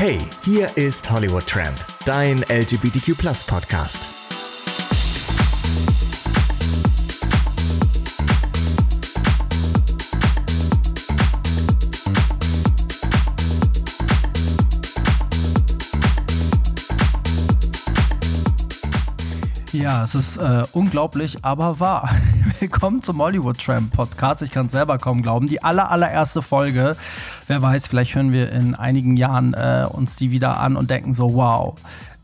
Hey, hier ist Hollywood Tramp, dein LGBTQ Podcast. Ja, es ist äh, unglaublich, aber wahr. Willkommen zum Hollywood Tramp Podcast. Ich kann es selber kaum glauben. Die aller, allererste Folge. Wer weiß, vielleicht hören wir in einigen Jahren äh, uns die wieder an und denken so, wow,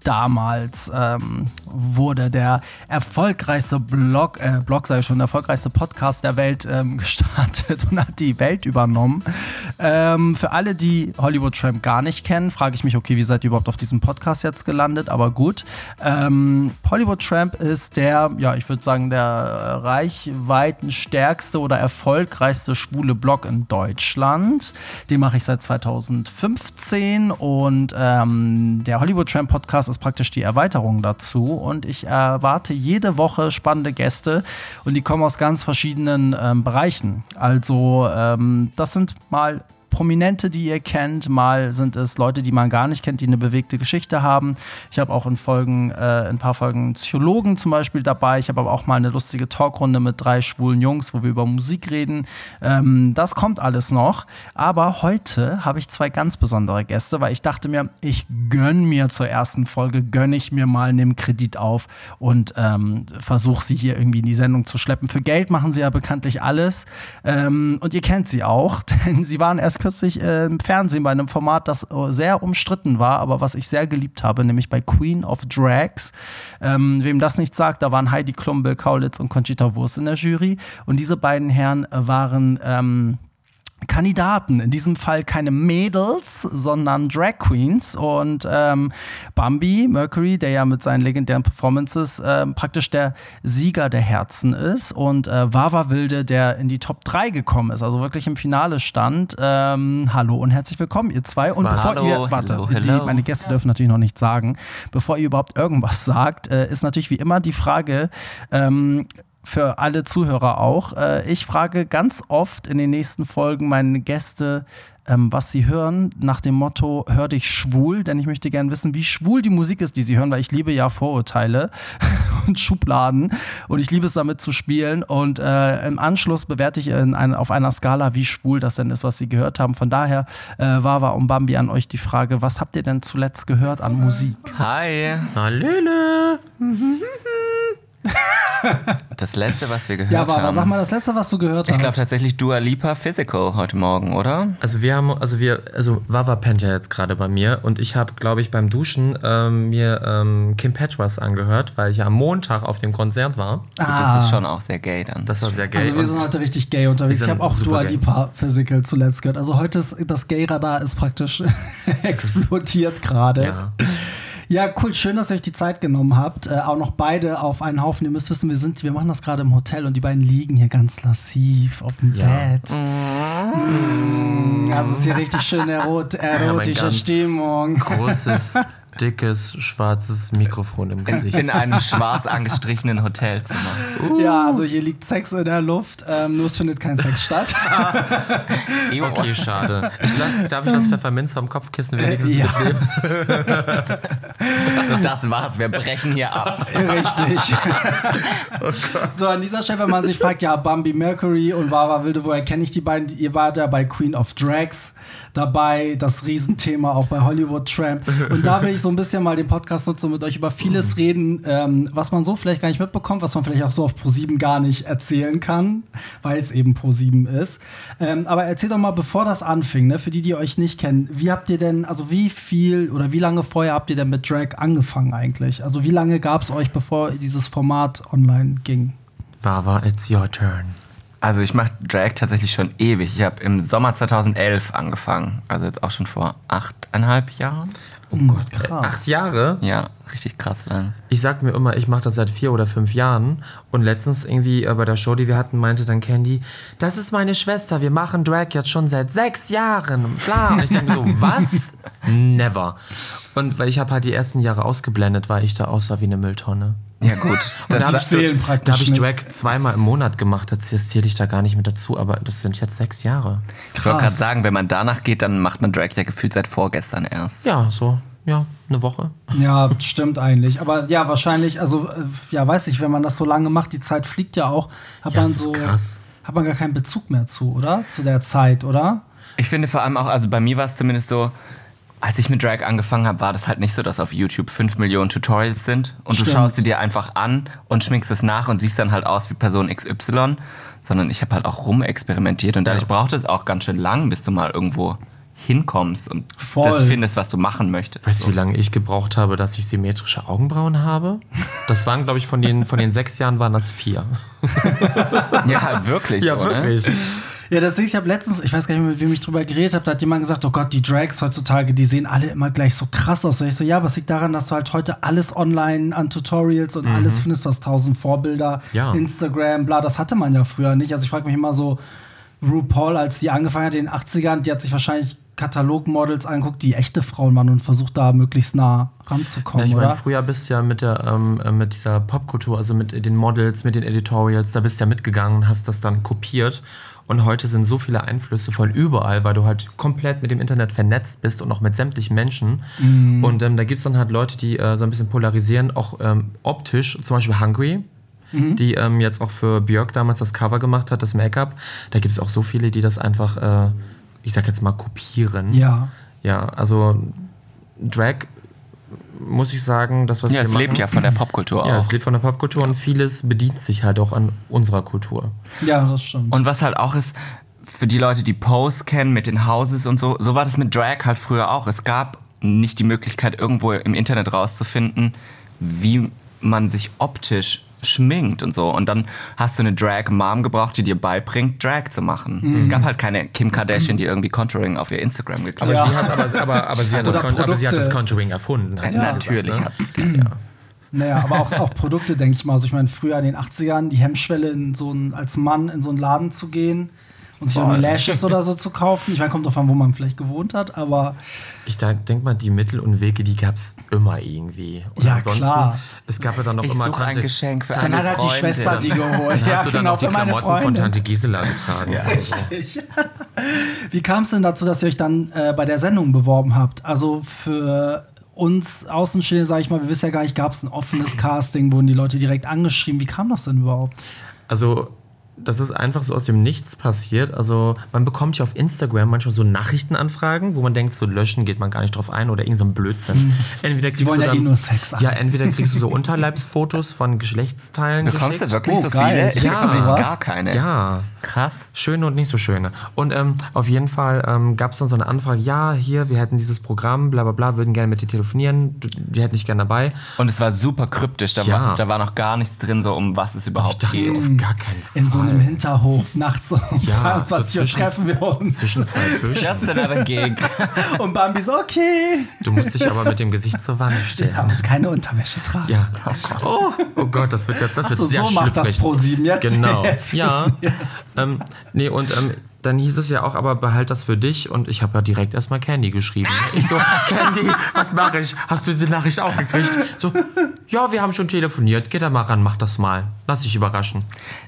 damals ähm, wurde der erfolgreichste Blog, äh, Blog sei schon, der erfolgreichste Podcast der Welt ähm, gestartet und hat die Welt übernommen. Ähm, für alle, die Hollywood Tramp gar nicht kennen, frage ich mich, okay, wie seid ihr überhaupt auf diesem Podcast jetzt gelandet? Aber gut. Ähm, Hollywood Tramp ist der, ja, ich würde sagen, der reichweitenstärkste oder erfolgreichste schwule Blog in Deutschland. Den mache ich seit 2015 und ähm, der Hollywood Tramp Podcast ist praktisch die Erweiterung dazu. Und ich erwarte jede Woche spannende Gäste und die kommen aus ganz verschiedenen ähm, Bereichen. Also ähm, das sind mal Prominente, die ihr kennt, mal sind es Leute, die man gar nicht kennt, die eine bewegte Geschichte haben. Ich habe auch in Folgen, äh, in ein paar Folgen Psychologen zum Beispiel dabei. Ich habe aber auch mal eine lustige Talkrunde mit drei schwulen Jungs, wo wir über Musik reden. Ähm, das kommt alles noch. Aber heute habe ich zwei ganz besondere Gäste, weil ich dachte mir, ich gönne mir zur ersten Folge, gönne ich mir mal, nehme Kredit auf und ähm, versuche sie hier irgendwie in die Sendung zu schleppen. Für Geld machen sie ja bekanntlich alles. Ähm, und ihr kennt sie auch, denn sie waren erst kürzlich äh, im Fernsehen bei einem Format, das äh, sehr umstritten war, aber was ich sehr geliebt habe, nämlich bei Queen of Drags. Ähm, wem das nicht sagt, da waren Heidi Klum, Bill Kaulitz und Conchita Wurst in der Jury. Und diese beiden Herren waren ähm, Kandidaten, in diesem Fall keine Mädels, sondern Drag Queens. Und ähm, Bambi, Mercury, der ja mit seinen legendären Performances äh, praktisch der Sieger der Herzen ist. Und äh, Wawa Wilde, der in die Top 3 gekommen ist, also wirklich im Finale stand. Ähm, hallo und herzlich willkommen, ihr zwei. Und hallo, bevor ihr, warte, hello, hello. Die, meine Gäste dürfen natürlich noch nichts sagen. Bevor ihr überhaupt irgendwas sagt, äh, ist natürlich wie immer die Frage, ähm, für alle Zuhörer auch. Äh, ich frage ganz oft in den nächsten Folgen meine Gäste, ähm, was sie hören, nach dem Motto, hör dich schwul, denn ich möchte gerne wissen, wie schwul die Musik ist, die sie hören, weil ich liebe ja Vorurteile und Schubladen und ich liebe es damit zu spielen und äh, im Anschluss bewerte ich ein, auf einer Skala, wie schwul das denn ist, was sie gehört haben. Von daher, äh, Wawa und Bambi, an euch die Frage, was habt ihr denn zuletzt gehört an Musik? Hi. Hallöle. Das letzte, was wir gehört Ja, Wawa, haben. sag mal das letzte, was du gehört ich hast. glaube tatsächlich Dua Lipa Physical heute Morgen, oder? Also wir haben, also wir, also Wawa pennt ja jetzt gerade bei mir und ich habe, glaube ich, beim Duschen ähm, mir ähm, Kim Petras angehört, weil ich ja am Montag auf dem Konzert war. Gut, das ist schon auch sehr gay dann. Das war sehr gay. Also wir sind heute richtig gay unterwegs. Wir Ich sind habe auch Dua gay. Lipa Physical zuletzt gehört. Also heute ist das Gay-Radar ist praktisch explodiert gerade. ja. Ja, cool. Schön, dass ihr euch die Zeit genommen habt. Äh, auch noch beide auf einen Haufen. Ihr müsst wissen, wir sind, wir machen das gerade im Hotel und die beiden liegen hier ganz lassiv auf dem Ja. Bett. Mm, Also es ist hier richtig schön erot erotische ganz Stimmung. Großes, dickes, schwarzes Mikrofon im Gesicht. In einem schwarz angestrichenen Hotelzimmer. Ja, also hier liegt Sex in der Luft. Ähm, nur es findet kein Sex statt. Okay, schade. Ich, glaub, darf ich das Pfefferminz vom Kopfkissen wenigstens ja. mitnehmen? Also das war's, wir brechen hier ab. Richtig. So, an dieser Stelle, wenn man sich fragt, ja, Bambi Mercury und Wawa Wilde, woher kenne ich die beiden? Ihr wart ja bei Queen of Drags dabei, das Riesenthema auch bei Hollywood Tramp. Und da will ich so ein bisschen mal den Podcast nutzen und mit euch über vieles reden, ähm, was man so vielleicht gar nicht mitbekommt, was man vielleicht auch so auf Pro7 gar nicht erzählen kann, weil es eben Pro7 ist. Ähm, aber erzählt doch mal, bevor das anfing, ne, für die, die euch nicht kennen, wie habt ihr denn, also wie viel oder wie lange vorher habt ihr denn mit Drag angefangen eigentlich? Also wie lange gab es euch, bevor dieses Format online ging? Wawa, it's your turn. Also ich mache Drag tatsächlich schon ewig. Ich habe im Sommer 2011 angefangen. Also jetzt auch schon vor achteinhalb Jahren. Oh Gott, krass. acht Jahre? Ja, richtig krass lang. Ich sag mir immer, ich mache das seit vier oder fünf Jahren. Und letztens irgendwie äh, bei der Show, die wir hatten, meinte dann Candy, das ist meine Schwester, wir machen Drag jetzt schon seit sechs Jahren. Klar. Und ich denke so, was? Never. Und weil ich habe halt die ersten Jahre ausgeblendet, weil ich da aussah wie eine Mülltonne. Ja, gut. Da habe ich, da hab ich. Drag zweimal im Monat gemacht. Das das zähle ich da gar nicht mit dazu, aber das sind jetzt sechs Jahre. ich wollte gerade sagen, wenn man danach geht, dann macht man Drag ja gefühlt seit vorgestern erst. Ja, so, ja, eine Woche. Ja, stimmt eigentlich. Aber ja, wahrscheinlich, also äh, ja, weiß ich, wenn man das so lange macht, die Zeit fliegt ja auch, hat Ja, man das ist so krass. hat man gar keinen Bezug mehr zu, oder? Zu der Zeit, oder? Ich finde vor allem auch, also bei mir war es zumindest so, als ich mit Drag angefangen habe, war das halt nicht so, dass auf YouTube 5 Millionen Tutorials sind und Stimmt. du schaust sie dir einfach an und schminkst es nach und siehst dann halt aus wie Person XY, sondern ich habe halt auch rumexperimentiert und dadurch braucht es auch ganz schön lang, bis du mal irgendwo hinkommst und Voll. das findest, was du machen möchtest. Weißt du, wie lange ich gebraucht habe, dass ich symmetrische Augenbrauen habe? Das waren, glaube ich, von den, von den sechs Jahren waren das vier. Ja, wirklich. so, Ne? Ja, das ich habe letztens, ich weiß gar nicht mehr, mit wem ich drüber geredet habe, da hat jemand gesagt, oh Gott, die Drags heutzutage, die sehen alle immer gleich so krass aus. Und ich so, ja, es liegt daran, dass du halt heute alles online an Tutorials und alles findest, du hast tausend Vorbilder, Ja. Instagram, bla, das hatte man ja früher nicht. Also ich frage mich immer so, RuPaul, als die angefangen hat in den 80ern, die hat sich wahrscheinlich Katalogmodels angeguckt, die echte Frauen waren und versucht da möglichst nah Ja, ranzukommen, ich meine, früher bist du ja mit, der, ähm, äh, mit dieser Popkultur, also mit den Models, mit den Editorials, da bist du ja mitgegangen und hast das dann kopiert. Und heute sind so viele Einflüsse von überall, weil du halt komplett mit dem Internet vernetzt bist und auch mit sämtlichen Menschen. Und ähm, da gibt es dann halt Leute, die äh, so ein bisschen polarisieren, auch ähm, optisch, zum Beispiel Hungry. Die ähm, jetzt auch für Björk damals das Cover gemacht hat, das Make-up. Da gibt es auch so viele, die das einfach, äh, ich sag jetzt mal, kopieren. Ja. Ja, also Drag, muss ich sagen, das, was Ja, wir es machen, lebt ja von der Popkultur Ja, auch. es lebt von der Popkultur und vieles bedient sich halt auch an unserer Kultur. Ja, das stimmt. Und was halt auch ist, für die Leute, die Post kennen mit den Houses und so, so war das mit Drag halt früher auch. Es gab nicht die Möglichkeit, irgendwo im Internet rauszufinden, wie man sich optisch schminkt und so. Und dann hast du eine Drag-Mom gebraucht, die dir beibringt, Drag zu machen. Mhm. Es gab halt keine Kim Kardashian, die irgendwie Contouring auf ihr Instagram geklebt Ja. hat, aber, aber, aber, sie, hat das, aber sie hat das. Conjuring erfunden. Ja, gesagt, natürlich ne? hat sie Ja. Naja, aber auch, auch Produkte, denke ich mal. Also ich meine, früher in den 80ern die Hemmschwelle, in so ein, als Mann in so einen Laden zu gehen und sich irgendwie Lashes oder so zu kaufen. Ich meine, kommt drauf an, wo man vielleicht gewohnt hat, aber Ich denke mal, die Mittel und Wege, die gab es immer irgendwie. Und Ja, ansonsten, klar. Es gab ja dann noch Ich immer suche ein Tante. Geschenk für dann eine hat halt die. Schwester die geholt. Dann ja, hast du dann genau, auch die für meine Klamotten von. Tante Gisela getragen. Richtig. Wie kam es denn dazu, dass ihr euch dann äh, bei der Sendung beworben habt? Also für uns Außenstehende, sage ich mal, wir wissen ja gar nicht, gab es ein offenes Casting, wurden die Leute direkt angeschrieben? Wie kam das denn überhaupt? Also, das ist einfach so aus dem Nichts passiert. Also, man bekommt ja auf Instagram manchmal so Nachrichtenanfragen, wo man denkt, so löschen geht man gar nicht drauf ein oder irgend so ein Blödsinn. Entweder kriegst du ja dann, eh nur Sex haben. Ja, entweder kriegst du so Unterleibsfotos von Geschlechtsteilen. Bekommst du wirklich Oh, so geil. viele? Ich Ja. krieg Was? gar keine. Ja. Krass. Schöne und nicht so schöne. Und ähm, auf jeden Fall ähm, gab es dann so eine Anfrage, ja, hier, wir hätten dieses Programm, bla bla bla, würden gerne mit dir telefonieren, du- wir hätten dich gerne dabei. Und es war super kryptisch. Da, Ja. war, da war noch gar nichts drin, so um was es Ich überhaupt dachte so, geht. auf gar keinen Fall. In so einem Hinterhof nachts um Ja, 22 Uhr so zwischen- treffen wir uns. Zwischen zwei Büschen. Just another gig. Und Bambi so, okay. Du musst dich aber mit dem Gesicht zur Wand stellen. Ja, und keine Unterwäsche tragen. Ja. Oh, oh Gott, das wird jetzt das Ach wird so, sehr so macht das schlüpfrig. ProSieben jetzt. Genau. Jetzt ja. Ähm, nee, und ähm, dann hieß es ja auch, aber behalt das für dich. Und ich habe ja direkt erstmal Candy geschrieben. Ich so, Candy, was mache ich? Hast du diese Nachricht auch gekriegt? So, ja, wir haben schon telefoniert. Geh da mal ran, mach das mal. Lass dich überraschen.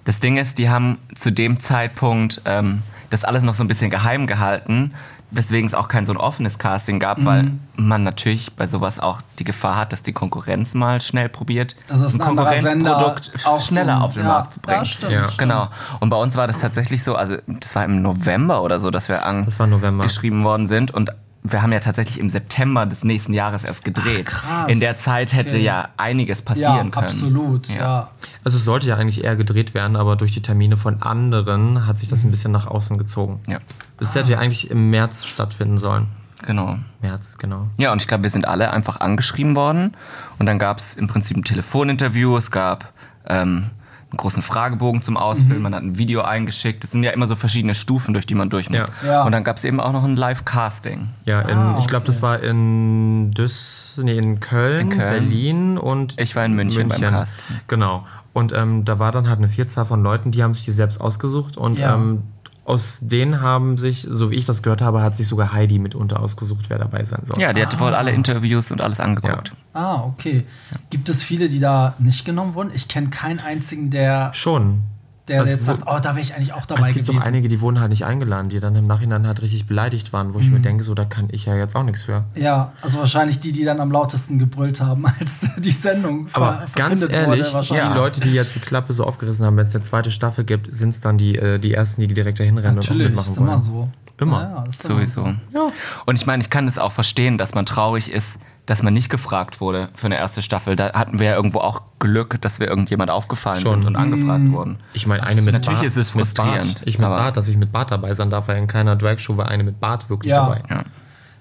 Das Ding ist, die haben zu dem Zeitpunkt ähm, das alles noch so ein bisschen geheim gehalten, weswegen es auch kein so ein offenes Casting gab, weil Mhm. man natürlich bei sowas auch die Gefahr hat, dass die Konkurrenz mal schnell probiert, Das ist ein Sender Konkurrenzprodukt auch schneller so- auf den ja, Markt zu bringen. ja, stimmt, Ja. Genau. Und bei uns war das tatsächlich so, also das war im November oder so, dass wir Das war November. angeschrieben worden sind und wir haben ja tatsächlich im September des nächsten Jahres erst gedreht. Ach, krass. In der Zeit hätte Okay. ja einiges Ja, passieren können. absolut. Ja. Also es sollte ja eigentlich eher gedreht werden, aber durch die Termine von anderen hat sich das ein bisschen nach außen gezogen. Ja, Das hätte ja eigentlich im März stattfinden sollen. genau. März, genau. Ja, und ich glaube, wir sind alle einfach angeschrieben worden. Und dann gab es im Prinzip ein Telefoninterview, es gab ähm, einen großen Fragebogen zum Ausfüllen, man hat ein Video eingeschickt. Es sind ja immer so verschiedene Stufen, durch die man durch muss. Ja. Ja. Und dann gab es eben auch noch ein Live-Casting. Ja, in, Ah, ich glaube, das okay. war in Düs, nee, in Köln, In Köln. Berlin und Ich war in München beim Casting. Genau. Und ähm, da war dann halt eine Vielzahl von Leuten, die haben sich die selbst ausgesucht und Ja. ähm, aus denen haben sich, so wie ich das gehört habe, hat sich sogar Heidi mitunter ausgesucht, wer dabei sein soll. Ja, die hatte wohl alle Interviews und alles angeguckt. Ah, okay. Gibt es viele, die da nicht genommen wurden? Ich kenne keinen einzigen, der, Schon. Der Also jetzt sagt, oh, da wäre ich eigentlich auch dabei es gibt gewesen. auch einige, die wurden halt nicht eingeladen, die dann im Nachhinein halt richtig beleidigt waren, wo ich Mhm. mir denke, so, da kann ich ja jetzt auch nichts für. ja, also wahrscheinlich die, die dann am lautesten gebrüllt haben, als die Sendung ver- Aber ganz ehrlich, wurde. Wahrscheinlich. die Leute, die jetzt die Klappe so aufgerissen haben, wenn es eine zweite Staffel gibt, sind es dann die, äh, die ersten, die direkt dahin rennen und auch Natürlich, mitmachen ist immer wollen. so. Immer. Ja, ja, ist Sowieso. so. Und ich meine, ich kann es auch verstehen, dass man traurig ist, dass man nicht gefragt wurde für eine erste Staffel. Da hatten wir ja irgendwo auch Glück, dass wir irgendjemand aufgefallen Schon. sind und angefragt wurden. Ich meine, eine mit Natürlich Bart. ist es frustrierend, Bart. Ich mit aber- Bart, dass ich mit Bart dabei sein darf, weil in keiner Drag-Show war eine mit Bart wirklich Ja. dabei. Ja.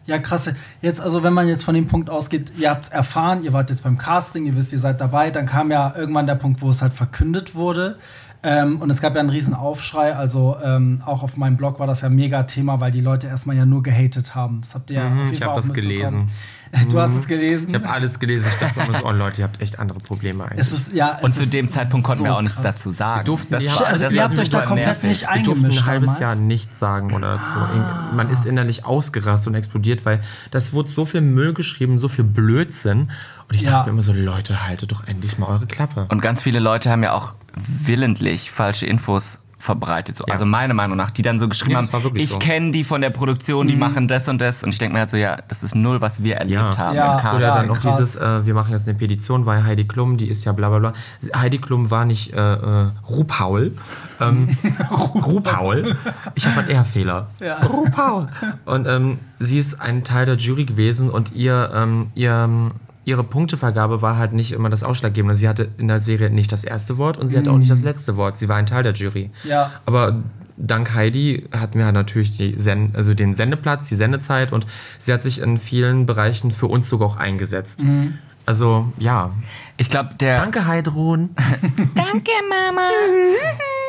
Ja, krass. Jetzt, also wenn man jetzt von dem Punkt ausgeht, ihr habt erfahren, ihr wart jetzt beim Casting, ihr wisst, ihr seid dabei, dann kam ja irgendwann der Punkt, wo es halt verkündet wurde. Ähm, und es gab ja einen riesen Aufschrei, also ähm, auch auf meinem Blog war das ja mega Thema, weil die Leute erstmal ja nur gehatet haben. Das habt ihr ja Mhm, auf jeden ich Fall hab auch das gelesen. Du hast es gelesen. Ich habe alles gelesen. Ich dachte immer so, oh Leute, ihr habt echt andere Probleme eigentlich. es ist, ja, Und zu dem Zeitpunkt konnten wir so auch nichts krass. dazu sagen. durften- das war, Also das ihr habt euch da komplett nervig. nicht Wir durften eingemischt ein halbes damals. Jahr nichts sagen oder so. Man ist innerlich ausgerastet und explodiert, weil das wurde so viel Müll geschrieben, so viel Blödsinn. Und ich Ja. dachte mir immer so, Leute, haltet doch endlich mal eure Klappe. Und ganz viele Leute haben ja auch willentlich falsche Infos verbreitet. So. Also meiner Meinung nach, die dann so geschrieben Nee, haben, wirklich ich so. kenne die von der Produktion, die machen das und das. Und ich denke mir halt so, ja, das ist null, was wir erlebt Ja. haben. Ja. Oder Ja, dann krass. dieses, äh, wir machen jetzt eine Petition, weil Heidi Klum, die ist ja bla bla bla. Heidi Klum war nicht äh, äh, Rupaul. Ähm, Rupaul. Ich habe einen R-Fehler. Ja. Rupaul. Und ähm, sie ist ein Teil der Jury gewesen und ihr, ähm, ihr, ihre Punktevergabe war halt nicht immer das Ausschlaggebende. Sie hatte in der Serie nicht das erste Wort und sie hatte auch nicht das letzte Wort. Sie war ein Teil der Jury. Ja. Aber dank Heidi hatten wir halt natürlich die Sen also den Sendeplatz, die Sendezeit und sie hat sich in vielen Bereichen für uns sogar auch eingesetzt. Also ja. Ich glaube, der. Danke Heidrun.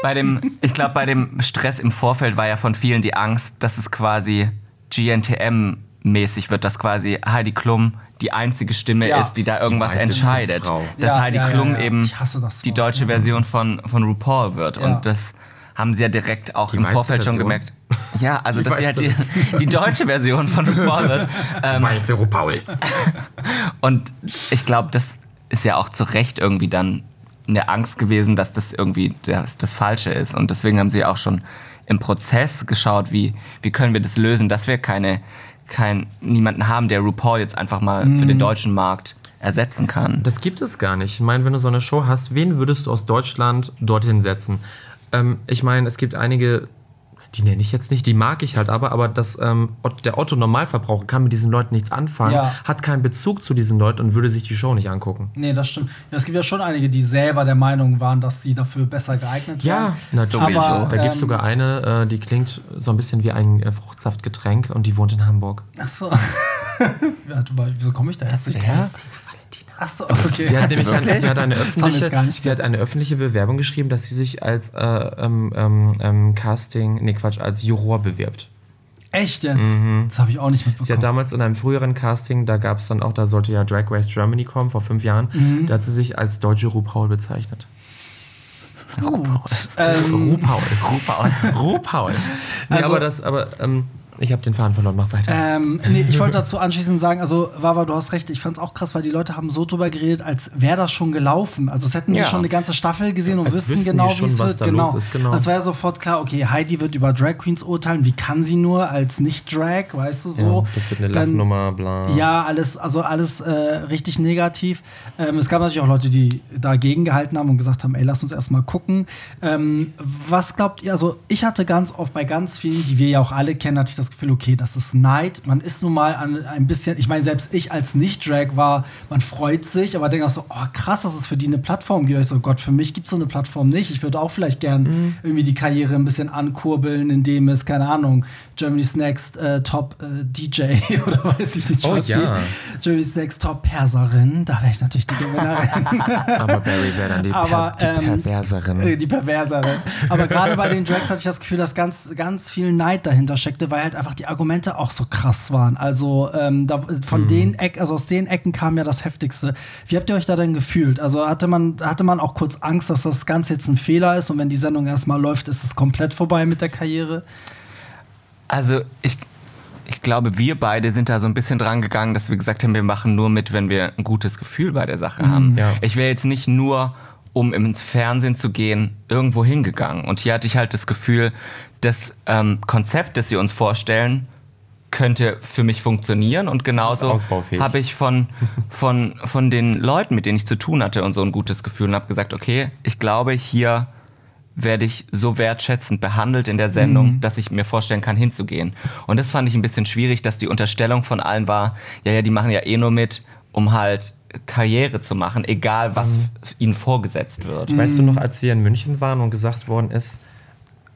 Bei dem, ich glaube, bei dem Stress im Vorfeld war ja von vielen die Angst, dass es quasi GNTM-mäßig wird, dass quasi Heidi Klum die einzige Stimme Ja. ist, die da irgendwas weiße entscheidet. Dass Ja, Heidi ja, Klum ja. eben die deutsche Version von, von RuPaul wird. Ja. Und das haben sie ja direkt auch Die im Vorfeld schon Version? gemerkt. Ja, also Die dass sie halt die, die deutsche Version von RuPaul wird. Ähm, Weiße Rupaul. und ich glaube, das ist ja auch zu Recht irgendwie dann eine Angst gewesen, dass das irgendwie das, das Falsche ist. Und deswegen haben sie auch schon im Prozess geschaut, wie, wie können wir das lösen, dass wir keine, kein, niemanden haben, der RuPaul jetzt einfach mal für den deutschen Markt ersetzen kann. Das gibt es gar nicht. Ich meine, wenn du so eine Show hast, wen würdest du aus Deutschland dorthin setzen? Ähm, ich meine, es gibt einige, die nenne ich jetzt nicht, die mag ich halt aber, aber das, ähm, der Otto-Normalverbraucher kann mit diesen Leuten nichts anfangen, Ja. hat keinen Bezug zu diesen Leuten und würde sich die Show nicht angucken. Nee, das stimmt. Ja, es gibt ja schon einige, die selber der Meinung waren, dass sie dafür besser geeignet Ja, waren. natürlich. Aber, da gibt es ähm, sogar eine, äh, die klingt so ein bisschen wie ein äh, Fruchtsaftgetränk und die wohnt in Hamburg. Achso. Warte mal, wieso komme ich da jetzt nicht drauf? Achso, okay. Die hat nämlich ein, sie hat eine öffentliche, sie hat eine öffentliche Bewerbung geschrieben, dass sie sich als äh, ähm, ähm, ähm, Casting, nee Quatsch, als Juror bewirbt. Echt jetzt? Das habe ich auch nicht Sie hat mitbekommen. damals in einem früheren Casting, da gab es dann auch, da sollte ja Drag Race Germany kommen, vor fünf Jahren, Mhm. da hat sie sich als deutsche RuPaul bezeichnet. Gut. Ähm, RuPaul. RuPaul. RuPaul. Nee, Also- aber das, aber ähm, ich habe den Faden verloren, mach weiter. Ähm, nee, ich wollte dazu anschließend sagen, also Wawa, du hast recht, ich fand es auch krass, weil die Leute haben so drüber geredet, als wäre das schon gelaufen. Also es hätten Ja. sie schon eine ganze Staffel gesehen und Als wüssten genau, wie es was wird. da genau. los ist, genau. Das war ja sofort klar, okay, Heidi wird über Drag Queens urteilen, wie kann sie nur als Nicht-Drag, weißt du so. ja, das wird eine Dann- Lachnummer, bla. Ja, alles, also alles äh, richtig negativ. Ähm, es gab natürlich auch Leute, die dagegen gehalten haben und gesagt haben, ey, lass uns erstmal gucken. Ähm, was glaubt ihr? Also, ich hatte ganz oft bei ganz vielen, die wir ja auch alle kennen, hatte ich das Gefühl, okay, das ist Neid. Man ist nun mal an ein bisschen, ich meine, selbst ich als Nicht-Drag war, man freut sich, aber denkt auch so, oh krass, dass es für die eine Plattform gibt. Ich so, Gott, für mich gibt es so eine Plattform nicht. Ich würde auch vielleicht gern Mhm. irgendwie die Karriere ein bisschen ankurbeln, indem es, keine Ahnung, Germany's Next äh, Top äh, DJ oder weiß ich nicht Oh was ja. gibt. Germany's Next Top Perserin, da wäre ich natürlich die Gewinnerin. Aber Barry wäre dann die, Aber, per, die ähm, Perverserin. Äh, die Perverserin. Aber gerade bei den Drags hatte ich das Gefühl, dass ganz, ganz viel Neid dahinter steckte, weil halt einfach die Argumente auch so krass waren. Also ähm, da, von Mhm. den Eck, also aus den Ecken kam ja das Heftigste. Wie habt ihr euch da denn gefühlt? Also hatte man, hatte man auch kurz Angst, dass das Ganze jetzt ein Fehler ist und wenn die Sendung erstmal läuft, ist es komplett vorbei mit der Karriere? Also ich, ich glaube, wir beide sind da so ein bisschen dran gegangen, dass wir gesagt haben, wir machen nur mit, wenn wir ein gutes Gefühl bei der Sache haben. Ja. Ich wäre jetzt nicht nur, um ins Fernsehen zu gehen, irgendwo hingegangen. Und hier hatte ich halt das Gefühl, das ähm, Konzept, das sie uns vorstellen, könnte für mich funktionieren und genauso habe ich von, von, von den Leuten, mit denen ich zu tun hatte und so ein gutes Gefühl und habe gesagt, okay, ich glaube, hier werde ich so wertschätzend behandelt in der Sendung, dass ich mir vorstellen kann, hinzugehen. Und das fand ich ein bisschen schwierig, dass die Unterstellung von allen war, ja, ja, die machen ja eh nur mit, um halt Karriere zu machen, egal was f- ihnen vorgesetzt wird. Weißt du noch, als wir in München waren und gesagt worden ist,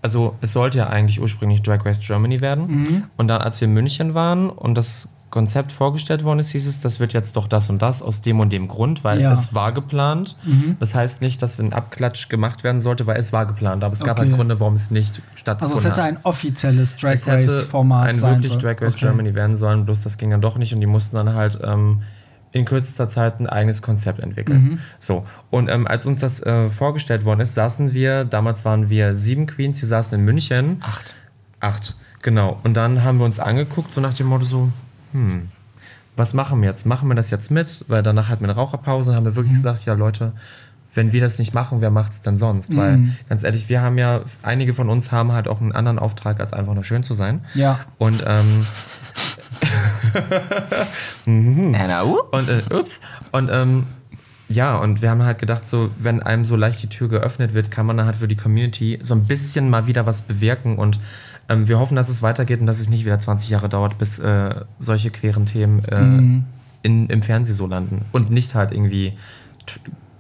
also es sollte ja eigentlich ursprünglich Drag Race Germany werden. Und dann, als wir in München waren und das Konzept vorgestellt worden ist, hieß es, das wird jetzt doch das und das aus dem und dem Grund, weil Ja. es war geplant. Das heißt nicht, dass ein Abklatsch gemacht werden sollte, weil es war geplant. Aber es gab Okay. halt Gründe, warum es nicht Also stattgefunden es hätte hat. ein offizielles Drag es hätte ein sein wirklich sollen. Drag Race Okay. Germany werden sollen, bloß das ging dann doch nicht und die mussten dann halt ähm, in kürzester Zeit ein eigenes Konzept entwickeln. Mhm. So, und ähm, als uns das äh, vorgestellt worden ist, saßen wir, damals waren wir sieben Queens, wir saßen in München. Acht. Acht, genau. Und dann haben wir uns angeguckt, so nach dem Motto so, hm, was machen wir jetzt? Machen wir das jetzt mit? Weil danach hatten wir eine Raucherpause und haben wir Mhm. wirklich gesagt, ja Leute, wenn wir das nicht machen, wer macht es denn sonst? Weil, Mhm. ganz ehrlich, wir haben ja, einige von uns haben halt auch einen anderen Auftrag, als einfach nur schön zu sein. Ja. Und, ähm, Anna, uh? und äh, ups. Und ähm, ja, und wir haben halt gedacht, so, wenn einem so leicht die Tür geöffnet wird, kann man dann halt für die Community so ein bisschen mal wieder was bewirken. Und ähm, wir hoffen, dass es weitergeht und dass es nicht wieder 20 Jahre dauert, bis äh, solche queeren Themen äh, in, im Fernsehen so landen. Und nicht halt irgendwie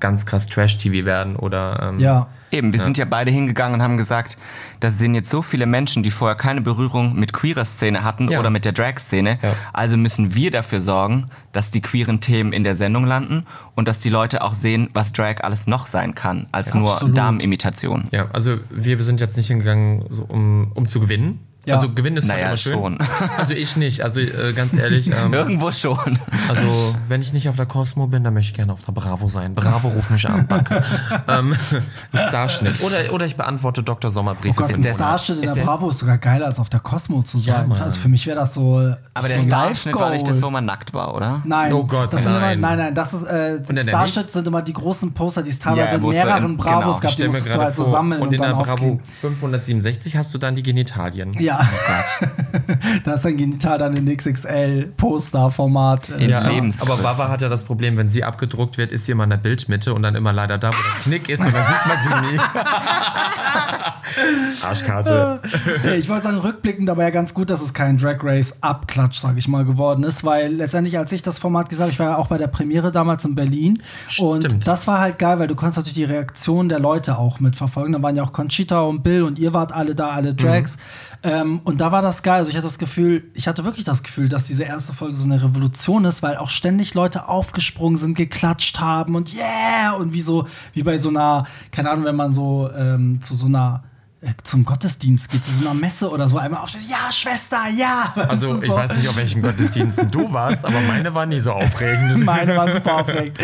ganz krass Trash-TV werden oder. Ähm, Ja. Eben, wir sind ja beide hingegangen und haben gesagt, da sind jetzt so viele Menschen, die vorher keine Berührung mit queerer Szene hatten Ja. oder mit der Drag-Szene. Ja. Also müssen wir dafür sorgen, dass die queeren Themen in der Sendung landen und dass die Leute auch sehen, was Drag alles noch sein kann, als Ja, nur. Damenimitation. Ja, also wir sind jetzt nicht hingegangen, so, um, um zu gewinnen. Ja. Also gewinnen ist halt Naja, immer schön. schon. Also ich nicht. Also äh, ganz ehrlich. Ähm, Irgendwo schon. Also, wenn ich nicht auf der Cosmo bin, dann möchte ich gerne auf der Bravo sein. Bravo, ruf mich an, danke. ähm, Starschnitt. Oder, oder ich beantworte Dr. Sommerbriefe. Oh Gott, ein Monat. Starschnitt in der Ist der- Bravo ist sogar geiler als auf der Cosmo zu sein. Mann. also für mich wäre das so. Aber der Starschnitt war nicht das, wo man nackt war, oder? Nein, Oh Gott, das sind nein. Immer, nein, nein, das ist äh, der nächsten- sind immer die großen Poster, die es teilweise Ja, in mehreren in- Bravos genau. gab, die musstest du halt so sammeln und und, in der dann Bravo aufkleben. 567 hast du dann die Genitalien. Ja, da ist ein Genital dann in XXL-Poster-Format. äh, Ja, aber- Bava hat ja das Problem, wenn sie abgedruckt wird, ist sie immer in der Bildmitte und dann immer leider da, wo der Knick ist und dann sieht man sie nie. Arschkarte. Ja, ich wollte sagen, rückblickend aber ja ganz gut, dass es kein Drag Race Abklatsch, sage ich mal, geworden ist, weil letztendlich, als ich das Format gesagt habe, ich war ja auch bei der Premiere damals in Berlin und Stimmt. das war halt geil, weil du konntest natürlich die Reaktion der Leute auch mitverfolgen. Da waren ja auch Conchita und Bill und ihr wart alle da, alle Drags. Ähm, und da war das geil. Also ich hatte das Gefühl, ich hatte wirklich das Gefühl, dass diese erste Folge so eine Revolution ist, weil auch ständig Leute aufgesprungen sind, geklatscht haben und yeah! Und wie so, wie bei so einer, keine Ahnung, wenn man so ähm, zu so einer zum Gottesdienst geht, zu so einer Messe oder so, einmal aufsteht, ja, Schwester, ja! Also, du, ich so. weiß nicht, auf welchen Gottesdiensten du warst, aber meine waren nie so aufregend. Meine waren super aufregend.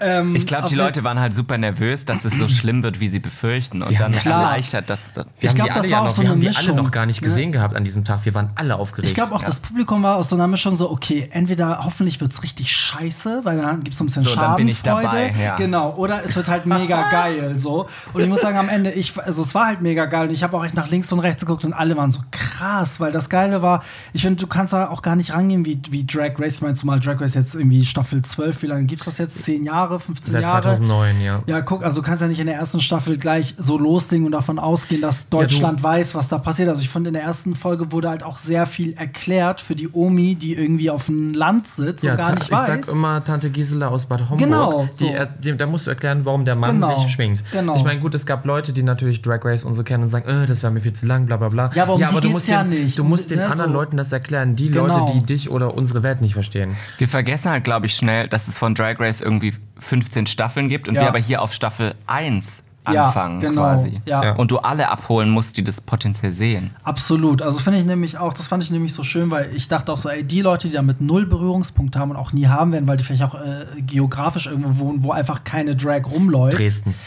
Ähm, Ich glaube, die Leute waren halt super nervös, dass es so schlimm wird, wie sie befürchten. Und dann haben klar. erleichtert das. Wir Ich haben glaub, die das alle war ja auch noch, so wir eine haben die alle Mischung, noch gar nicht ne? gesehen gehabt an diesem Tag. Wir waren alle aufgeregt. Ich glaube auch, das Publikum war aus so einer Mischung so, okay, entweder hoffentlich wird es richtig scheiße, weil dann gibt es so ein bisschen So, dann bin ich dabei, ja. Genau, oder es wird halt mega geil so. Und ich muss sagen, am Ende, ich, also es war halt mega geil und ich habe auch echt nach links und rechts geguckt und alle waren so krass, weil das Geile war, ich finde, du kannst da auch gar nicht rangehen wie, wie Drag Race. Ich meine, zumal Drag Race jetzt irgendwie Staffel 12, wie lange gibt es das jetzt? 10 Jahre, 15 Seit Jahre? 2009, ja. Ja, guck, also du kannst ja nicht in der ersten Staffel gleich so loslegen und davon ausgehen, dass Deutschland weiß, was da passiert. Also ich fand, in der ersten Folge wurde halt auch sehr viel erklärt für die Omi, die irgendwie auf dem Land sitzt Ja, und gar nicht ich weiß. sag immer Tante Gisela aus Bad Homburg. Genau, so. die, da musst du erklären, warum der Mann Genau, sich schwingt. genau. Ich meine, gut, es gab Leute, die natürlich Drag Race und so kennen und sagen, äh, das wäre mir viel zu lang, bla bla bla. Ja, aber um die du geht's musst ja den, nicht. Du musst den Ne, anderen so. Leuten das erklären, die Genau. Leute, die dich oder unsere Welt nicht verstehen. Wir vergessen halt, glaube ich, schnell, dass es von Drag Race irgendwie 15 Staffeln gibt und Ja. wir aber hier auf Staffel 1 Ja, anfangen genau, quasi. ja. Ja. Und du alle abholen musst, die das potenziell sehen. Absolut. Also finde ich nämlich auch, das fand ich nämlich so schön, weil ich dachte auch so, ey, die Leute, die damit null Berührungspunkte haben und auch nie haben werden, weil die vielleicht auch äh, geografisch irgendwo wohnen, wo einfach keine Drag rumläuft. Dresden.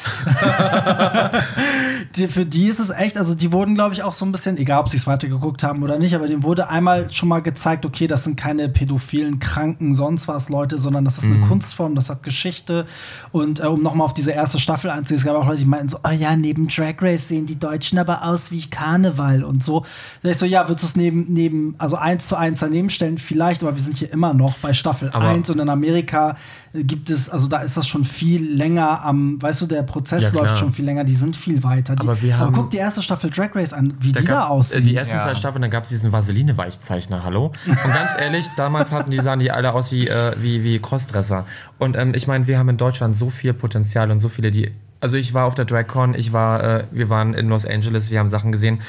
Die, für die ist es echt, also die wurden, glaube ich, auch so ein bisschen, egal ob sie es weitergeguckt haben oder nicht, aber denen wurde einmal schon mal gezeigt, okay, das sind keine pädophilen, kranken, sonst was Leute, sondern das ist eine Kunstform, das hat Geschichte. Und äh, um nochmal auf diese erste Staffel einzugehen, es gab auch Leute, die meinten so, oh ja, neben Drag Race sehen die Deutschen aber aus wie Karneval und so. Da ich so, ja, würdest du es neben, neben, also eins zu eins daneben stellen? Vielleicht, aber wir sind hier immer noch bei Staffel Aber- 1 und in Amerika äh, gibt es, also da ist das schon viel länger am, weißt du, der Prozess Ja, läuft schon viel länger, die sind viel weiter. Die, Aber wir haben- guck die erste Staffel Drag Race an, wie die da gab's, aussehen. äh, die ersten Ja. zwei Staffeln, dann gab es diesen Vaseline-Weichzeichner, hallo? Und ganz ehrlich, damals hatten die, sahen die alle aus wie, äh, wie, wie Crossdresser. Und ähm, ich meine, wir haben in Deutschland so viel Potenzial und so viele, die. Also ich war auf der DragCon, ich war, äh, wir waren in Los Angeles, wir haben Sachen gesehen.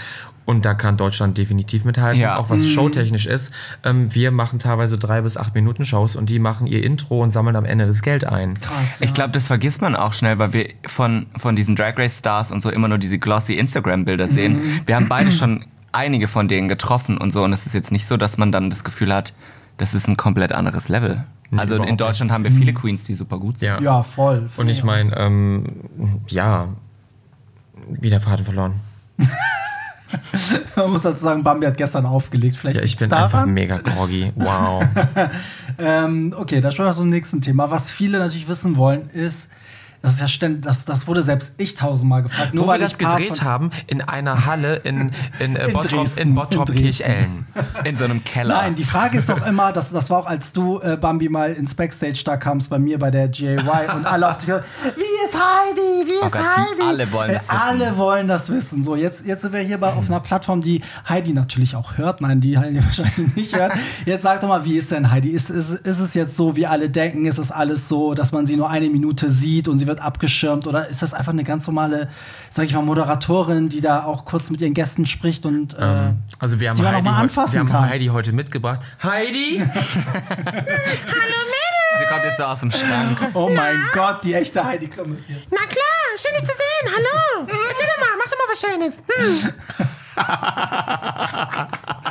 Und da kann Deutschland definitiv mithalten, Ja. auch was showtechnisch ist. Ähm, wir machen teilweise drei bis acht Minuten Shows und die machen ihr Intro und sammeln am Ende das Geld ein. Krass. Ich glaube, das vergisst man auch schnell, weil wir von, von diesen Drag Race Stars und so immer nur diese glossy Instagram-Bilder sehen. Wir haben beide schon einige von denen getroffen und so. Und es ist jetzt nicht so, dass man dann das Gefühl hat, das ist ein komplett anderes Level. Also überhaupt in Deutschland haben wir viele Queens, die super gut sind. Ja. ja, voll. Und ich meine, ähm, ja, wieder Faden verloren. Man muss dazu sagen, Bambi hat gestern aufgelegt. Vielleicht Ja, ich bin einfach daran. mega groggy. Wow. Ähm, okay, da sprechen wir zum nächsten Thema. Was viele natürlich wissen wollen, ist, das ist ja ständig, das, das wurde selbst ich tausendmal gefragt. Nur Wo wir weil das ich Part gedreht haben, in einer Halle in, in, äh, In Bottrop, Dresden. in Bottrop In. Kirchellen. In so einem Keller. Nein, die Frage ist doch immer, das, das war auch, als du, äh, Bambi, mal ins Backstage da kamst bei mir bei der GAY und alle auf dich wie ist Heidi, wie ist Oh Gott, Heidi? alle wollen Äh, das wissen. Alle wollen das wissen. So, jetzt, jetzt sind wir hier bei, auf einer Plattform, die Heidi natürlich auch hört. Nein, die Heidi wahrscheinlich nicht hört. Jetzt sag doch mal, wie ist denn Heidi? Ist, ist, ist es jetzt so, wie alle denken? Ist es alles so, dass man sie nur eine Minute sieht und sie wird abgeschirmt? Oder ist das einfach eine ganz normale, sag ich mal, Moderatorin, die da auch kurz mit ihren Gästen spricht und äh, Also wir haben, Die man auch Heidi, mal anfassen wir haben kann. Heidi heute mitgebracht. Heidi! Sie kommt jetzt so aus dem Schrank. Oh mein Gott, die echte Heidi Klum ist hier. Na klar, schön dich zu sehen. Hallo. Erzähl doch mal, mach doch mal was Schönes. Hm.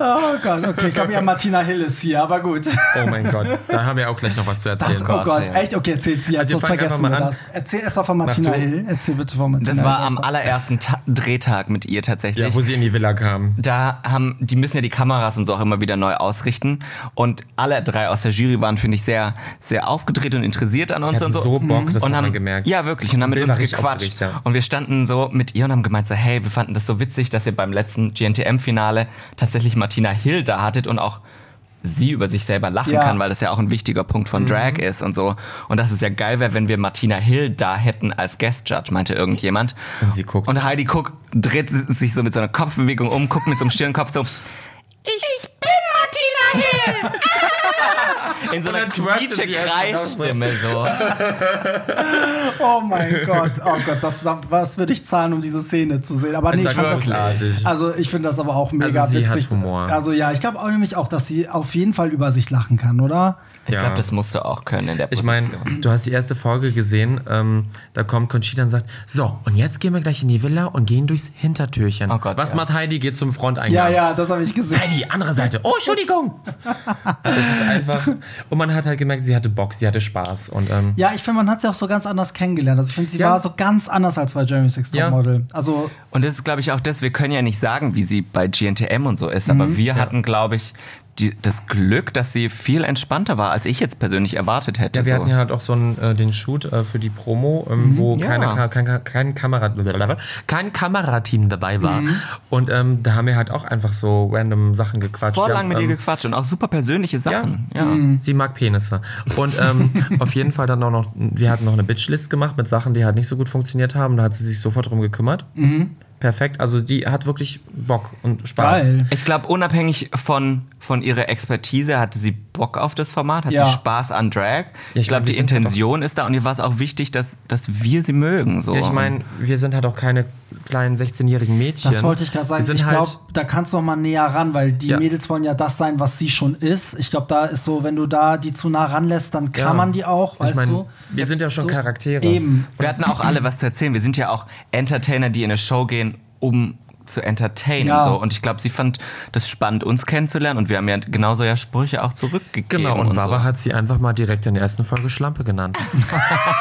Oh Gott, okay, ich glaube ja, Martina Hill ist hier, aber gut. Oh mein Gott, da haben wir auch gleich noch was zu Das, erzählen. oh Gott, echt? Okay, erzähl sie, Also wir sonst vergessen einfach wir mal an. das. Erzähl erst mal von Martina. Hill. Erzähl bitte von Martina Das war Hill. am allerersten Ta Drehtag mit ihr tatsächlich. ja, wo sie in die Villa kam. da haben, die müssen ja die Kameras und so auch immer wieder neu ausrichten. Und alle drei aus der Jury waren, finde ich, sehr, sehr aufgedreht und interessiert an uns Die und hatten so. so Bock, das und hat haben, man gemerkt. Ja, wirklich. Und haben mit uns gequatscht. ja. Und wir standen so mit ihr und haben gemeint so, hey, wir fanden das so witzig, dass ihr beim letzten GNTM-Finale tatsächlich Martina Hill da hattet und auch sie über sich selber lachen Ja. kann, weil das ja auch ein wichtiger Punkt von Drag ist und so. Und dass es ja geil wäre, wenn wir Martina Hill da hätten als Guest Judge, meinte irgendjemand. Und sie guckt. Und Heidi guckt, dreht sich so mit so einer Kopfbewegung um, guckt mit so einem Stirnkopf so Ich bin Martina Hill. in so einer sie quietsche-Kreisstimme so. Oh mein Gott, oh Gott, das, was würde ich zahlen, um diese Szene zu sehen? Aber nee, ich fand das, also ich finde das aber auch mega Also sie hat witzig. Humor. Also ja, ich glaube auch nämlich auch, dass sie auf jeden Fall über sich lachen kann, oder? Ich Ja. glaube, das musst du auch können in der Ich Position. meine, du hast die erste Folge gesehen, ähm, da kommt Conchita und sagt, so, und jetzt gehen wir gleich in die Villa und gehen durchs Hintertürchen. Oh Gott, Was ja. macht Heidi? Geht zum Fronteingang. Ja, ja, das habe ich gesehen. Heidi, andere Seite. Oh, Entschuldigung. Das ist einfach. Und man hat halt gemerkt, sie hatte Bock, sie hatte Spaß. Und ähm, Ja, ich finde, man hat sie auch so ganz anders kennengelernt. Also ich finde, sie Ja. war so ganz anders als bei Jeremy Six Ja. Model. Also Und das ist, glaube ich, auch das, wir können ja nicht sagen, wie sie bei GNTM und so ist, aber wir hatten, glaube ich, die, das Glück, dass sie viel entspannter war, als ich jetzt persönlich erwartet hätte. ja, wir so. hatten ja halt auch so einen, äh, den Shoot äh, für die Promo, ähm, wo ja. keine, kein, kein, Kamera, kein Kamerateam dabei war. Und ähm, da haben wir halt auch einfach so random Sachen gequatscht. Voll Wir lang haben, mit ihr ähm, gequatscht und auch super persönliche Sachen. Ja. Sie mag Penisse. Und ähm, auf jeden Fall dann auch noch, wir hatten noch eine Bitchlist gemacht mit Sachen, die halt nicht so gut funktioniert haben. Da hat sie sich sofort drum gekümmert. Perfekt. Also die hat wirklich Bock und Spaß. geil. Ich glaube, unabhängig von, von ihrer Expertise hatte sie Bock auf das Format, hat Ja. sie Spaß an Drag. Ja, ich glaube, glaub, die sind Intention ist da und ihr war es auch wichtig, dass, dass wir sie mögen. So. Ja, ich meine, wir sind halt auch keine kleinen 16-jährigen Mädchen. Das wollte ich gerade sagen. Ich halt, glaube, da kannst du noch mal näher ran, weil die Ja. Mädels wollen ja das sein, was sie schon ist. Ich glaube, da ist so, wenn du da die zu nah ranlässt, dann klammern die auch, weißt ich meine, du? wir sind ja schon So, Charaktere. Eben. Wir hatten auch alle was zu erzählen. Wir sind ja auch Entertainer, die in eine Show gehen, um zu entertainen. Ja. So. Und ich glaube, sie fand das spannend, uns kennenzulernen. Und wir haben ja genauso ja Sprüche auch zurückgegeben. Genau, und, Wawa so. hat sie einfach mal direkt in der ersten Folge Schlampe genannt.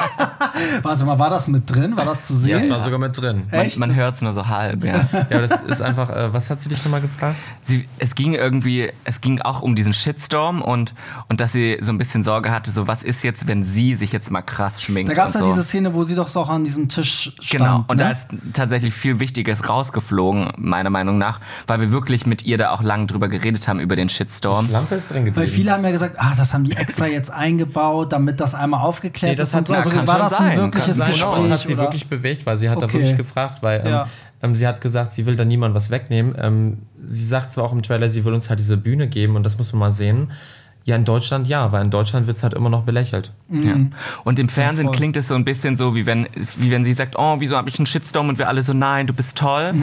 Warte mal, war das mit drin? War das zu sehen? Ja, das war sogar mit drin. Man, Echt? man hört es nur so halb, ja. Ja, das ist einfach, äh, was hat sie dich nochmal gefragt? sie, es ging irgendwie, es ging auch um diesen Shitstorm und, und dass sie so ein bisschen Sorge hatte, so was ist jetzt, wenn sie sich jetzt mal krass schminkt Da gab es und ja so. diese Szene, wo sie doch so auch an diesem Tisch stand. Genau, und ne? da ist tatsächlich viel Wichtiges rausgeflogen, meiner Meinung nach, weil wir wirklich mit ihr da auch lang drüber geredet haben, über den Shitstorm. Lampe ist drin geblieben. Weil viele haben ja gesagt, ah, das haben die extra jetzt eingebaut, damit das einmal aufgeklärt Nee, das ist. und hat- so. ja, Also kann war schon das ein sein, wirkliches kann sein, Gespräch? Genau, das hat sie oder? wirklich bewegt, weil sie hat da Okay. wirklich gefragt, weil ähm, Ja. ähm, sie hat gesagt, sie will da niemand was wegnehmen. Ähm, sie sagt zwar auch im Trailer, sie will uns halt diese Bühne geben und das muss man mal sehen. Ja, in Deutschland ja, weil in Deutschland wird es halt immer noch belächelt. Ja. Und im Fernsehen voll. klingt es so ein bisschen so, wie wenn, wie wenn sie sagt, oh, wieso habe ich einen Shitstorm und wir alle so, nein, du bist toll.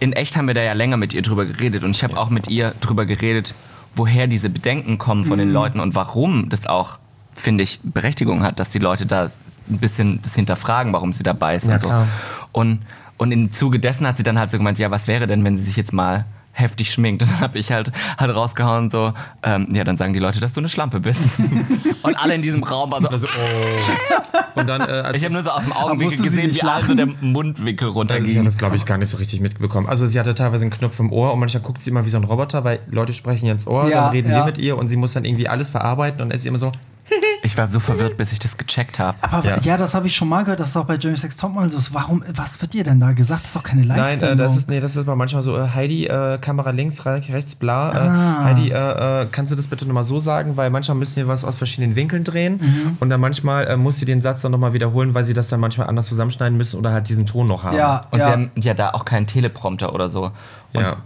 In echt haben wir da ja länger mit ihr drüber geredet und ich habe auch mit ihr drüber geredet, woher diese Bedenken kommen von den Leuten und warum das auch, finde ich, Berechtigung hat, dass die Leute da ein bisschen das hinterfragen, warum sie dabei ist Ja, und so. klar. Und, und im Zuge dessen hat sie dann halt so gemeint, ja, was wäre denn, wenn sie sich jetzt mal heftig schminkt. Und dann habe ich halt, halt rausgehauen so, ähm, ja, dann sagen die Leute, dass du eine Schlampe bist. und alle in diesem Raum waren so, Also, oh. Und dann, äh, als ich habe nur so aus dem Augenwinkel gesehen, wie also der Mundwinkel Also sie runterging. hat das, glaube ich, gar nicht so richtig mitbekommen. Also sie hatte teilweise einen Knopf im Ohr und manchmal guckt sie immer wie so ein Roboter, weil Leute sprechen ihr ins Ohr, Ja, dann reden ja. wir mit ihr und sie muss dann irgendwie alles verarbeiten und dann ist immer so, Ich war so verwirrt, bis ich das gecheckt habe. Aber ja, Ja. das habe ich schon mal gehört, das ist auch bei Jeremy Sex Topmodel so. ist. Warum, was wird dir denn da gesagt? Das ist doch keine Nein, Live-Sendung. äh, das ist nee, das ist aber manchmal so äh, Heidi äh, Kamera links, re- rechts, bla. Äh, Ah. Heidi, äh, äh, kannst du das bitte nochmal so sagen, weil manchmal müssen wir was aus verschiedenen Winkeln drehen Mhm. und dann manchmal äh, muss sie den Satz dann nochmal wiederholen, weil sie das dann manchmal anders zusammenschneiden müssen oder halt diesen Ton noch haben. ja, Und ja. sie haben ja da auch keinen Teleprompter oder so. Und Ja.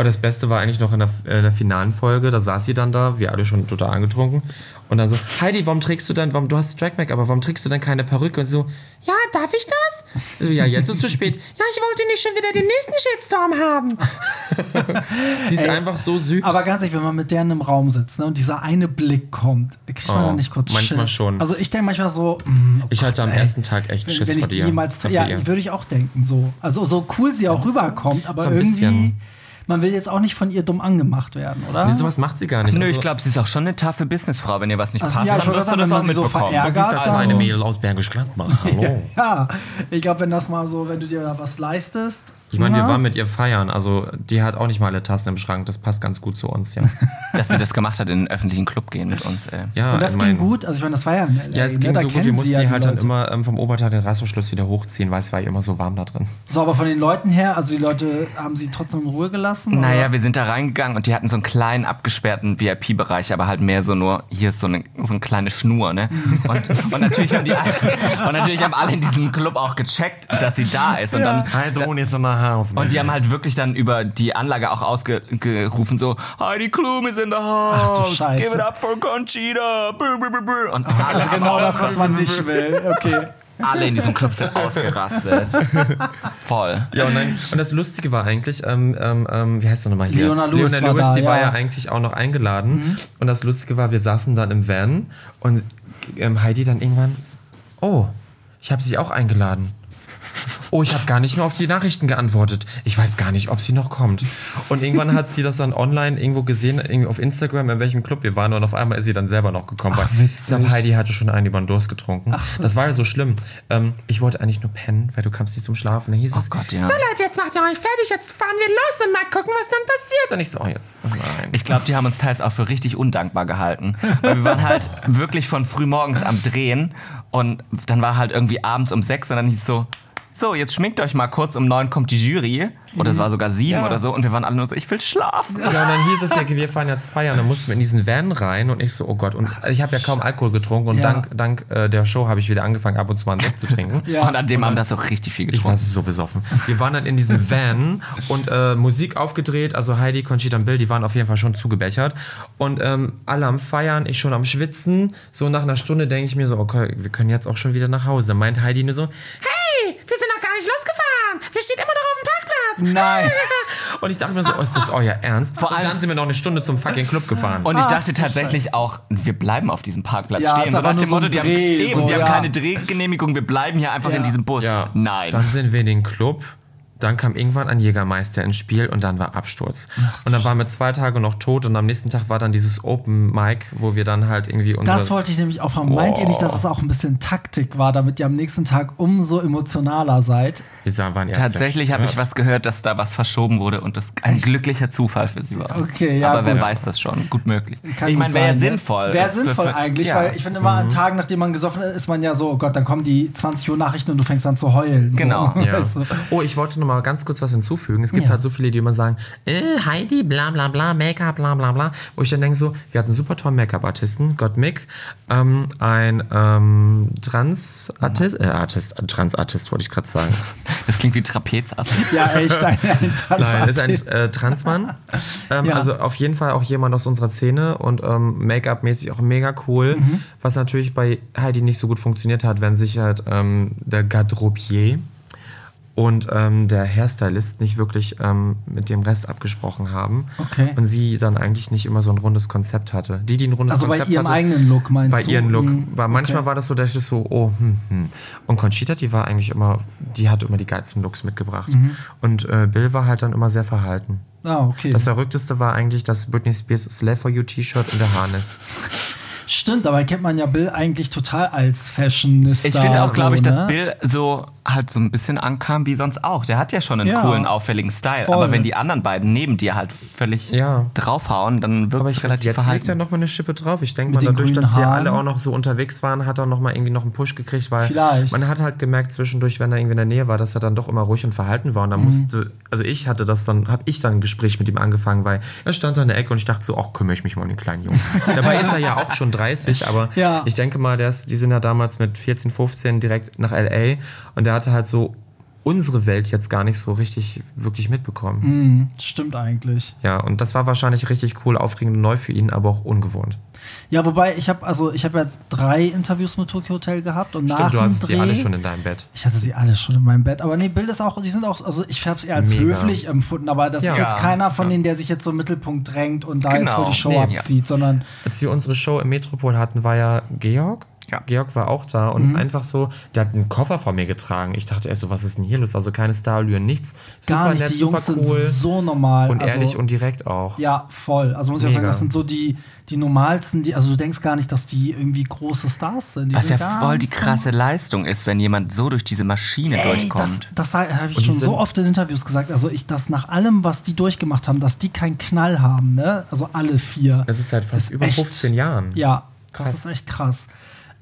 Aber das Beste war eigentlich noch in der, in der finalen Folge, da saß sie dann da, wir alle schon total angetrunken. Und dann so, Heidi, warum trägst du denn, warum, du hast Trackback, aber warum trägst du denn keine Perücke? Und sie so, Ja, darf ich das? so, ja, jetzt ist es zu spät. Ja, ich wollte nicht schon wieder den nächsten Shitstorm haben. Die ist Ey, einfach so süß. Aber ganz ehrlich, wenn man mit der in einem Raum sitzt ne, und dieser eine Blick kommt, kriegt man Oh, dann nicht kurz manchmal Schiss? schon. Also ich denke manchmal so, mm, oh ich hatte am Gott, ey. ersten Tag echt wenn, Schiss wenn ich vor die dir. jemals, ja, würde ich auch denken so. Also so cool sie auch rüberkommt, aber so irgendwie, bisschen. Man will jetzt auch nicht von ihr dumm angemacht werden, oder? Nee, sowas macht sie gar nicht. Nö, Also- ich glaube, sie ist auch schon eine taffe Businessfrau. Wenn ihr was nicht Also, passt, ja, ich dann wirst du das auch so mitbekommen. verärgert- Das ist das dann- kleine Mädel aus Bergisch Gladbach. Hallo. Ja, ich glaube, wenn das mal so, wenn du dir da was leistest. Ich meine, wir na, waren mit ihr feiern, also die hat auch nicht mal alle Tassen im Schrank. Das passt ganz gut zu uns, ja. Dass sie das gemacht hat, in einen öffentlichen Club gehen mit uns. Ey. ja Und das ich ging mein- gut. Also ich meine, das war ja Ja, es ne? ging Da so gut. kennen Wir sie mussten ja die halt dann Leute. immer ähm, vom Oberteil den Reißverschluss wieder hochziehen, weil es war ja immer so warm da drin. So, aber von den Leuten her, also die Leute haben sie trotzdem in Ruhe gelassen? Naja, oder? wir sind da reingegangen und die hatten so einen kleinen abgesperrten VIP-Bereich, aber halt mehr so nur, hier ist so eine, so eine kleine Schnur, ne? Und, und, natürlich haben die alle, und natürlich haben alle in diesem Club auch gecheckt, dass sie da ist. Und dann Heidroni ist so Haus. und die haben halt wirklich dann über die Anlage auch ausgerufen, so, Heidi Klum is in the Ach du house, Scheiße. give it up for Conchita. Brr, brr, brr, brr. Und alle, Also genau das, was man nicht will. Okay. alle in diesem Club sind ausgerastet. Voll. Ja, und, dann, und das Lustige war eigentlich, ähm, ähm, ähm, wie heißt er nochmal hier? Leona Lewis Leona war Lewis, da, die war ja. ja eigentlich auch noch eingeladen. Und das Lustige war, wir saßen dann im Van und ähm, Heidi dann irgendwann, oh, ich habe sie auch eingeladen. Oh, ich habe gar nicht mehr auf die Nachrichten geantwortet. Ich weiß gar nicht, ob sie noch kommt. Und irgendwann hat sie das dann online irgendwo gesehen, irgendwie auf Instagram, in welchem Club wir waren. Und auf einmal ist sie dann selber noch gekommen. weil ich glaube, Heidi hatte schon einen über den Durst getrunken. das war ja so schlimm. Ähm, ich wollte eigentlich nur pennen, weil du kamst nicht zum Schlafen. Da hieß es, Oh Gott, ja. So Leute, jetzt macht ihr euch fertig, jetzt fahren wir los und mal gucken, was dann passiert. Und ich so, oh jetzt. Oh nein. Ich glaube, die haben uns teils auch für richtig undankbar gehalten. Weil wir waren halt wirklich von früh morgens am Drehen und dann war halt irgendwie abends um sechs und dann hieß es so, so, jetzt schminkt euch mal kurz, um neun kommt die Jury. Oder es war sogar sieben Ja. oder so und wir waren alle nur so, ich will schlafen. Ja, und dann hieß es, wir fahren jetzt feiern. Dann mussten wir in diesen Van rein und ich so, oh Gott. Und ich habe ja kaum Alkohol getrunken und Ja. dank, dank äh, der Show habe ich wieder angefangen, ab und zu mal einen Sekt zu trinken. Ja. Und an dem Abend hast du auch richtig viel Ich war getrunken. so besoffen. Wir waren dann in diesem Van und äh, Musik aufgedreht. Also Heidi, Conchita und Bill, die waren auf jeden Fall schon zugebechert. Und ähm, alle am Feiern, ich schon am Schwitzen. So nach einer Stunde denke ich mir so, okay, wir können jetzt auch schon wieder nach Hause. Meint Heidi nur so, Hey, wir sind noch gar nicht losgefahren. wir stehen immer noch auf dem Parkplatz. Nein. Und ich dachte mir so, oh, ist das euer Ernst? Vor allem allem- dann sind wir noch eine Stunde zum fucking Club gefahren. Und ich Ach, dachte tatsächlich auch, wir bleiben auf diesem Parkplatz Ja, stehen. So nach dem Motto, die, haben, eben, so, die haben ja. keine Drehgenehmigung, wir bleiben hier einfach Ja. in diesem Bus. ja, Nein. Dann sind wir in den Club. Dann kam irgendwann ein Jägermeister ins Spiel und dann war Absturz. und dann waren wir zwei Tage noch tot und am nächsten Tag war dann dieses Open Mic, wo wir dann halt irgendwie unsere... Das wollte ich nämlich auch fragen. Meint ihr nicht, dass es auch ein bisschen Taktik war, damit ihr am nächsten Tag umso emotionaler seid? wir sahen, waren Tatsächlich habe ich was gehört, dass da was verschoben wurde und das ein glücklicher Zufall für sie war. Okay, ja, Aber wer gut. weiß das schon? Gut möglich. Kann ich meine, wäre ja ne? sinnvoll. Wäre Für- sinnvoll für- eigentlich, ja. weil ich finde immer, an Tagen, nachdem man gesoffen ist, ist man ja so, oh Gott, dann kommen die 20 Uhr Nachrichten und du fängst an zu heulen. Genau, So. Ja. Weißt du? Oh, ich wollte noch mal ganz kurz was hinzufügen. Es gibt Ja. halt so viele, die immer sagen, äh, Heidi, bla bla bla, Make-up, bla bla bla. Wo ich dann denke so, wir hatten einen super tollen Make-up-Artisten, Gott Mick, ähm, ein ähm, Trans-Artist, äh, Artist, Trans-Artist wollte ich gerade sagen. Das klingt wie Trapezarzt. Ja, echt, ein, ein Nein, ist ein Transartist. äh, Transmann. Ähm, Ja. Also auf jeden Fall auch jemand aus unserer Szene und ähm, Make-up-mäßig auch mega cool. Mhm. Was natürlich bei Heidi nicht so gut funktioniert hat, wenn sich halt ähm, der Garderobier und ähm, der Hairstylist nicht wirklich ähm, mit dem Rest abgesprochen haben. Okay. Und sie dann eigentlich nicht immer so ein rundes Konzept hatte. Die, die ein rundes Also bei Konzept ihrem hatte, eigenen Look meinst bei du? ihrem Look. Mhm, War, manchmal okay. war das so, dass ich so, oh, hm, hm. Und Conchita, die war eigentlich immer, die hat immer die geilsten Looks mitgebracht. Mhm. Und äh, Bill war halt dann immer sehr verhalten. Ah, okay. Das Verrückteste war eigentlich das Britney Spears Slave for You T-Shirt und der Harness. Stimmt, aber kennt man ja Bill eigentlich total als Fashionista. Ich finde auch, glaube ich, so, dass ne? Bill so halt so ein bisschen ankam wie sonst auch. Der hat ja schon einen Ja. coolen, auffälligen Style. Voll. Aber wenn die anderen beiden neben dir halt völlig Ja. draufhauen, dann wirkt Aber es ich finde, relativ jetzt legt er verhalten. noch mal eine Schippe drauf. Ich denke mal, dadurch, dass wir alle auch noch so unterwegs waren, hat er noch mal irgendwie noch einen Push gekriegt, weil Vielleicht. man hat halt gemerkt zwischendurch, wenn er irgendwie in der Nähe war, dass er dann doch immer ruhig und verhalten war. Und Mhm. dann musste, also ich hatte das dann, habe ich dann ein Gespräch mit ihm angefangen, weil er stand da in der Ecke und ich dachte so, ach, kümmere ich mich mal um den kleinen Jungen. Dabei ist er ja auch schon 30, aber Ja. ich denke mal, der ist, die sind ja damals mit 14, 15 direkt nach L.A. und der hatte halt so unsere Welt jetzt gar nicht so richtig wirklich mitbekommen. Mhm, stimmt eigentlich. Ja, und das war wahrscheinlich richtig cool, aufregend und neu für ihn, aber auch ungewohnt. Ja, wobei ich habe also ich habe ja drei Interviews mit Tokyo Hotel gehabt und nach Stimmt, du dem hast Dreh, die alle schon in deinem Bett. Ich hatte sie alle schon in meinem Bett, aber nee, Bild ist auch, die sind auch, also ich habe es eher als Mega. höflich empfunden, aber das Ja. ist jetzt Ja. keiner von denen, der sich jetzt so im Mittelpunkt drängt und da jetzt Genau. wohl die Show Nee, ja. abzieht, sondern Als wir unsere Show im Metropol hatten, war ja Georg. Ja. Georg war auch da Mhm. und einfach so, der hat einen Koffer vor mir getragen. Ich dachte erst so, was ist denn hier los? Also keine Starallüren, nichts. gar Super nicht. nett, die Jungs super sind cool so normal. und also, ehrlich und direkt auch. Ja, voll. Also muss ich auch sagen, Mega. das sind so die, die normalsten, die, also du denkst gar nicht, dass die irgendwie große Stars sind. Die Was ja voll die krasse Leistung ist, wenn jemand so durch diese Maschine Ey, das, durchkommt. das habe ich schon so oft in Interviews gesagt. Also ich, dass nach allem, was die durchgemacht haben, dass die keinen Knall haben, ne? Also alle vier. Das ist seit fast Ist über echt- 15 Jahren. Ja, Krass. das ist echt krass.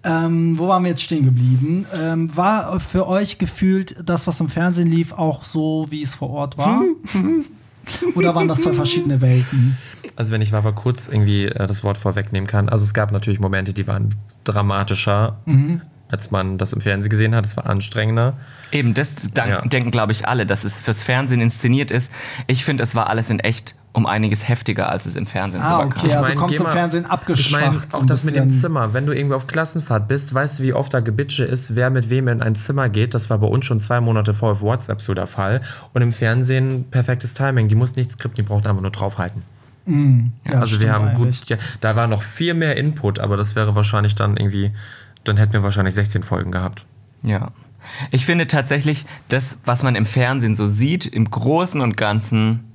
Ähm, wo waren wir jetzt stehen geblieben? Ähm, war für euch gefühlt das, was im Fernsehen lief, auch so, wie es vor Ort war? Oder waren das zwei verschiedene Welten? Also wenn ich Wawa kurz irgendwie äh, das Wort vorwegnehmen kann. Also es gab natürlich Momente, die waren dramatischer, Mhm. als man das im Fernsehen gesehen hat. Es war anstrengender. Eben, das Ja. denken, glaube ich, alle, dass es fürs Fernsehen inszeniert ist. Ich finde, es war alles in echt um einiges heftiger, als es im Fernsehen Ah, rüberkam. okay, also mein, kommt zum mal- Fernsehen Ich abgeschwacht. meine, auch das mit dem bisschen. Zimmer. Wenn du irgendwo auf Klassenfahrt bist, weißt du, wie oft da Gebitsche ist, wer mit wem in ein Zimmer geht. Das war bei uns schon zwei Monate vor auf WhatsApp so der Fall. Und im Fernsehen perfektes Timing. Die mussten nicht skripten, die brauchten einfach nur draufhalten. Ja, also wir haben eigentlich. gut, ja, da war noch viel mehr Input, aber das wäre wahrscheinlich dann irgendwie, dann hätten wir wahrscheinlich 16 Folgen gehabt. Ja. Ich finde tatsächlich, das, was man im Fernsehen so sieht, im Großen und Ganzen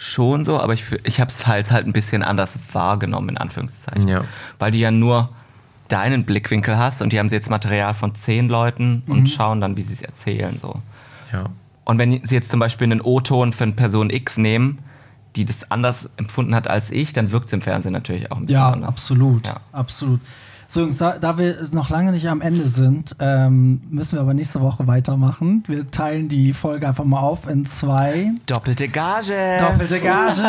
schon so, aber ich, ich habe es halt, halt ein bisschen anders wahrgenommen, in Anführungszeichen. Ja. Weil du ja nur deinen Blickwinkel hast und die haben sie jetzt Material von zehn Leuten und schauen dann, wie sie es erzählen. So. Ja. Und wenn sie jetzt zum Beispiel einen O-Ton für eine Person X nehmen, die das anders empfunden hat als ich, dann wirkt es im Fernsehen natürlich auch ein bisschen Ja, anders. absolut. Ja. Absolut. So, Jungs, da, da wir noch lange nicht am Ende sind, ähm, müssen wir aber nächste Woche weitermachen. Wir teilen die Folge einfach mal auf in zwei. Doppelte Gage! Doppelte Gage.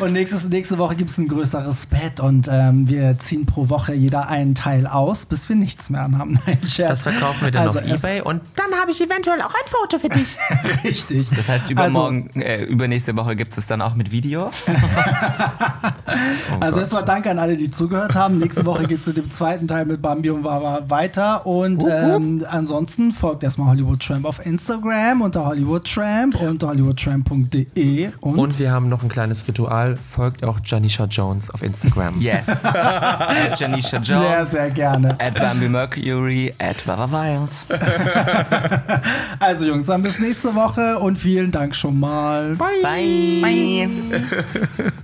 und nächstes, nächste Woche gibt es ein größeres Bett und ähm, wir ziehen pro Woche jeder einen Teil aus, bis wir nichts mehr anhaben. Nein, Scherz. Das verkaufen wir dann Also auf Ebay und Dann habe ich eventuell auch ein Foto für dich. Richtig. Das heißt, übermorgen, äh, übernächste Woche gibt es dann auch mit Video. also Gott. erstmal danke an alle, die zugehört haben. Nächste Woche geht es in dem zweiten Teil mit Bambi und Wawa weiter. Und ähm, ansonsten folgt erstmal Hollywood Tramp auf Instagram unter Hollywood Tramp und hollywoodtramp.de. Und, Und wir haben noch ein kleines Ritual. Folgt auch Janisha Jones auf Instagram. Yes. at Janisha sehr, Jones. sehr gerne. At Bambi Mercury. At Vava Wild. Also Jungs, dann bis nächste Woche und vielen Dank schon mal. Bye. Bye.